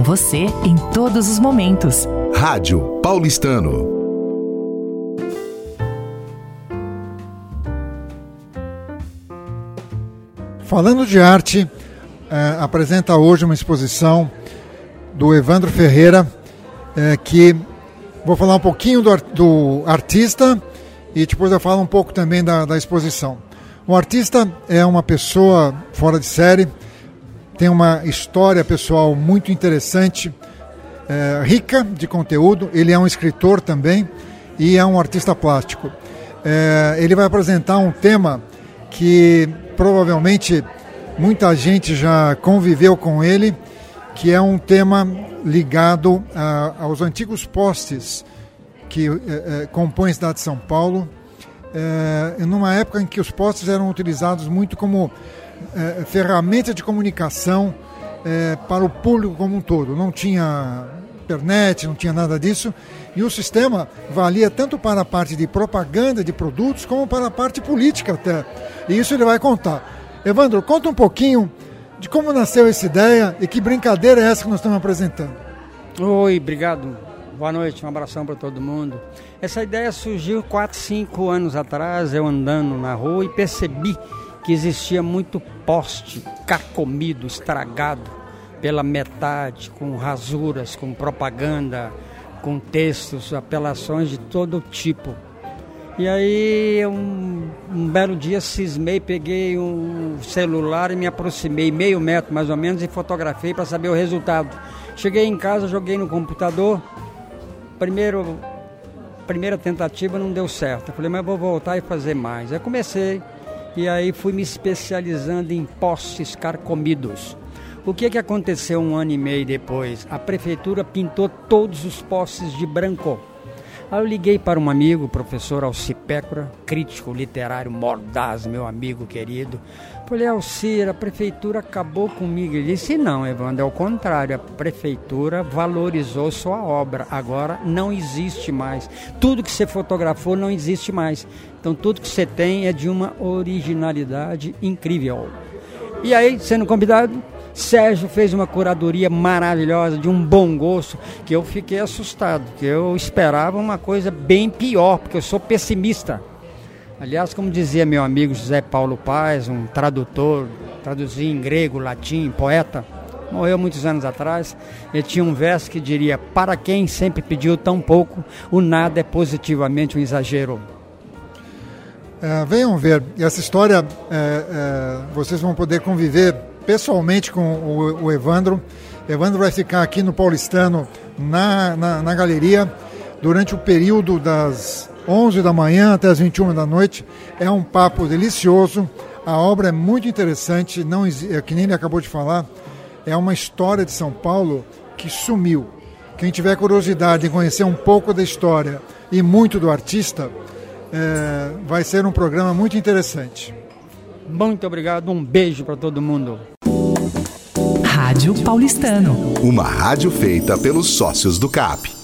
Com você em todos os momentos. Rádio Paulistano. Falando de arte, eh, apresenta hoje uma exposição do Evandro Ferreira, eh, que vou falar um pouquinho do, do, artista e depois eu falo um pouco também da, da exposição. O artista é uma pessoa fora de série, tem uma história pessoal muito interessante, é, rica de conteúdo. Ele é um escritor também e é um artista plástico. É, ele vai apresentar um tema que provavelmente muita gente já conviveu com ele, que é um tema ligado a, aos antigos postes que é, é compõem a cidade de São Paulo, é, numa época em que os postes eram utilizados muito como é, ferramenta de comunicação é, para o público como um todo. Não tinha internet, não tinha nada disso. E o sistema valia tanto para a parte de propaganda de produtos como para a parte política até. E isso ele vai contar. Evandro, conta um pouquinho de como nasceu essa ideia e que brincadeira é essa que nós estamos apresentando. Oi, obrigado. Boa noite, um abração para todo mundo. Essa ideia surgiu 4, 5 anos atrás, eu andando na rua e percebi que existia muito poste carcomido, estragado pela metade, com rasuras, com propaganda, com textos, apelações de todo tipo. E aí, um, um, belo dia, cismei, peguei um celular e me aproximei meio metro mais ou menos e fotografei para saber o resultado. Cheguei em casa, joguei no computador. Primeiro, primeira tentativa não deu certo. Eu falei, mas vou voltar e fazer mais. Aí comecei e aí fui me especializando em postes carcomidos. O que, que aconteceu um ano e meio depois? A prefeitura pintou todos os postes de branco. Aí eu liguei para um amigo, professor Alcipécora, crítico literário mordaz, meu amigo querido. Falei, Alcir, a prefeitura acabou comigo. Ele disse, não, Evandro, é o contrário. A prefeitura valorizou sua obra. Agora não existe mais. Tudo que você fotografou não existe mais. Então tudo que você tem é de uma originalidade incrível. E aí, sendo convidado, Sérgio fez uma curadoria maravilhosa, de um bom gosto, que eu fiquei assustado, que eu esperava uma coisa bem pior, porque eu sou pessimista. Aliás, como dizia meu amigo José Paulo Paz, um tradutor, traduzia em grego, latim, poeta, morreu muitos anos atrás. Ele tinha um verso que diria: Para quem sempre pediu tão pouco, o nada é positivamente um exagero. É, venham ver, essa história é, é, vocês vão poder conviver pessoalmente com o, o, Evandro. Evandro vai ficar aqui no Paulistano, na, na, na galeria, durante o período das 11 da manhã até as 21 da noite. É um papo delicioso. A obra é muito interessante, não é que nem ele acabou de falar. É uma história de São Paulo que sumiu. Quem tiver curiosidade em conhecer um pouco da história e muito do artista, é, vai ser um programa muito interessante. Muito obrigado, um beijo para todo mundo. Rádio Paulistano. Uma rádio feita pelos sócios do CAP.